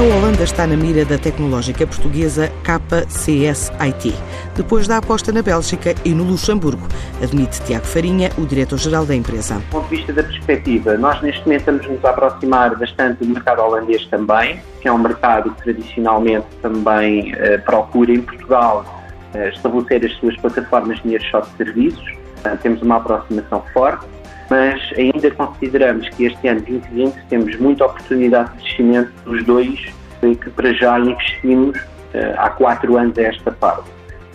A Holanda está na mira da tecnológica portuguesa KCS IT, depois da aposta na Bélgica e no Luxemburgo, admite Tiago Farinha, o diretor-geral da empresa. Do ponto de vista da perspectiva, nós neste momento estamos nos a aproximar bastante do mercado holandês também, que é um mercado que tradicionalmente também uh, procura em Portugal uh, estabelecer as suas plataformas de nearshot de serviços. Uh, temos uma aproximação forte mas ainda consideramos que este ano 2020 temos muita oportunidade de crescimento dos dois que para já investimos uh, há quatro anos a esta parte.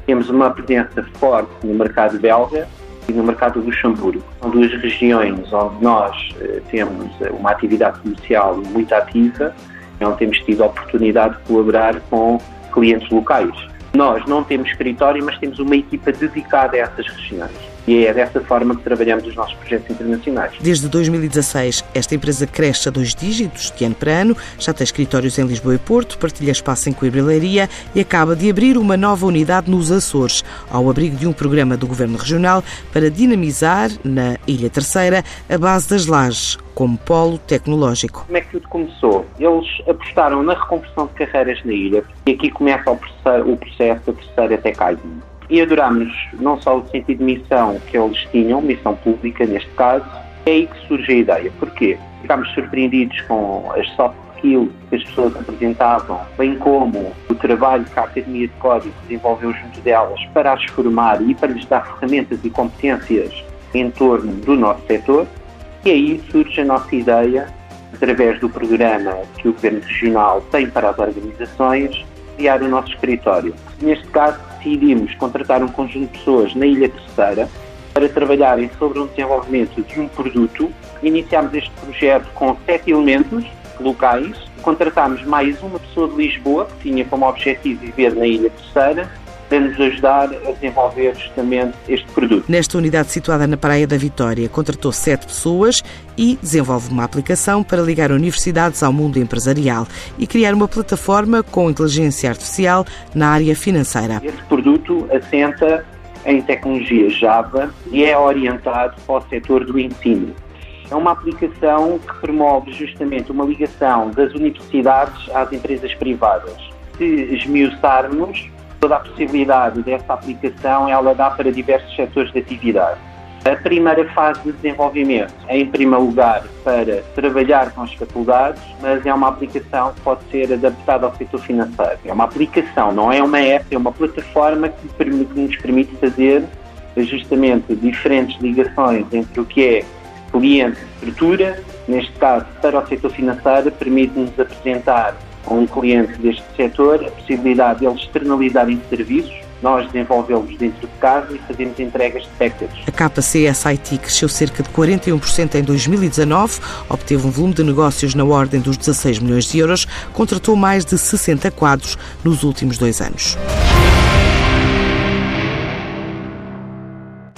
Temos uma presença forte no mercado belga e no mercado do Luxemburgo. São duas regiões onde nós uh, temos uma atividade comercial muito ativa e onde temos tido a oportunidade de colaborar com clientes locais. Nós não temos escritório, mas temos uma equipa dedicada a essas regiões. E é dessa forma que trabalhamos os nossos projetos internacionais. Desde 2016, esta empresa cresce a dois dígitos de ano para ano, já tem escritórios em Lisboa e Porto, partilha espaço em Coimbra e Leiria e acaba de abrir uma nova unidade nos Açores, ao abrigo de um programa do Governo Regional para dinamizar, na Ilha Terceira, a base das lajes, como polo tecnológico. Como é que tudo começou? Eles apostaram na reconversão de carreiras na ilha e aqui começa o processo, da terceira Tech e adorámos não só o sentido de missão que eles tinham, missão pública neste caso, é aí que surge a ideia. Porquê? Ficámos surpreendidos com as soft skills que as pessoas apresentavam, bem como o trabalho que a Academia de Código desenvolveu junto delas para as formar e para lhes dar ferramentas e competências em torno do nosso setor. E aí surge a nossa ideia, através do programa que o Governo Regional tem para as organizações, criar o nosso escritório. Neste caso, decidimos contratar um conjunto de pessoas na Ilha Terceira para trabalharem sobre o desenvolvimento de um produto. Iniciámos este projeto com sete elementos locais, contratámos mais uma pessoa de Lisboa, que tinha como objetivo viver na Ilha Terceira, para nos ajudar a desenvolver justamente este produto. Nesta unidade situada na Praia da Vitória, contratou sete pessoas e desenvolve uma aplicação para ligar universidades ao mundo empresarial e criar uma plataforma com inteligência artificial na área financeira. Este produto assenta em tecnologia Java e é orientado para o setor do ensino. É uma aplicação que promove justamente uma ligação das universidades às empresas privadas. Se esmiuçarmos, toda a possibilidade dessa aplicação ela dá para diversos setores de atividade. A primeira fase de desenvolvimento é, em primeiro lugar, para trabalhar com as faculdades, mas é uma aplicação que pode ser adaptada ao setor financeiro. É uma aplicação, não é uma app, é uma plataforma que, nos permite fazer justamente diferentes ligações entre o que é cliente estrutura, neste caso para o setor financeiro, permite-nos apresentar a um cliente deste setor a possibilidade de eles externalizarem serviços, nós desenvolvê-los dentro de casa e fazemos entregas de package. A KCSIT cresceu cerca de 41% em 2019, obteve um volume de negócios na ordem dos 16 milhões de euros, contratou mais de 60 quadros nos últimos dois anos.